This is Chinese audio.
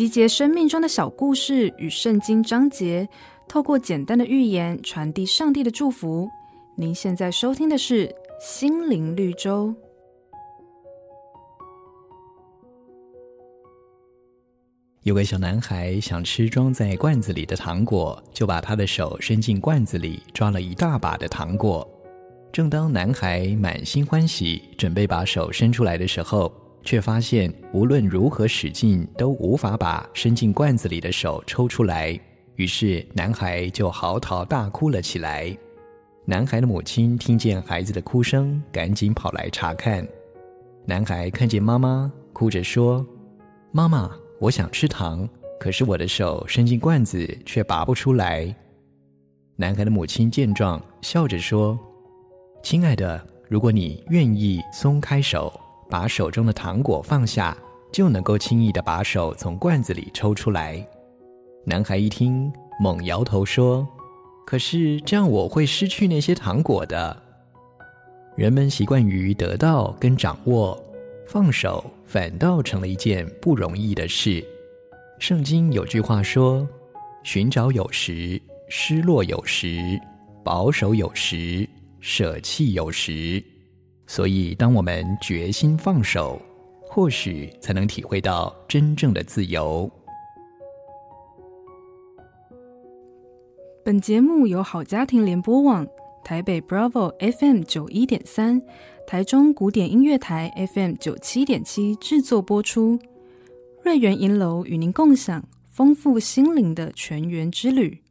集结生命中的小故事与圣经章节，透过简单的寓言传递上帝的祝福。您现在收听的是《心灵绿洲》。有个小男孩想吃装在罐子里的糖果，就把他的手伸进罐子里，抓了一大把的糖果。正当男孩满心欢喜，准备把手伸出来的时候，却发现无论如何使劲都无法把伸进罐子里的手抽出来，于是男孩就嚎啕大哭了起来。男孩的母亲听见孩子的哭声，赶紧跑来查看。男孩看见妈妈，哭着说：“妈妈，我想吃糖，可是我的手伸进罐子却拔不出来。”男孩的母亲见状，笑着说：“亲爱的，如果你愿意松开手。”把手中的糖果放下，就能够轻易地把手从罐子里抽出来。男孩一听，猛摇头说：“可是这样我会失去那些糖果的。”人们习惯于得到跟掌握，放手反倒成了一件不容易的事。圣经有句话说：“寻找有时，失落有时；保守有时，舍弃有时。”所以，当我们决心放手，或许才能体会到真正的自由。本节目由好家庭联播网、台北 Bravo FM 九一点三、台中古典音乐台 FM 九七点七制作播出。瑞源银楼与您共享丰富心灵的全员之旅。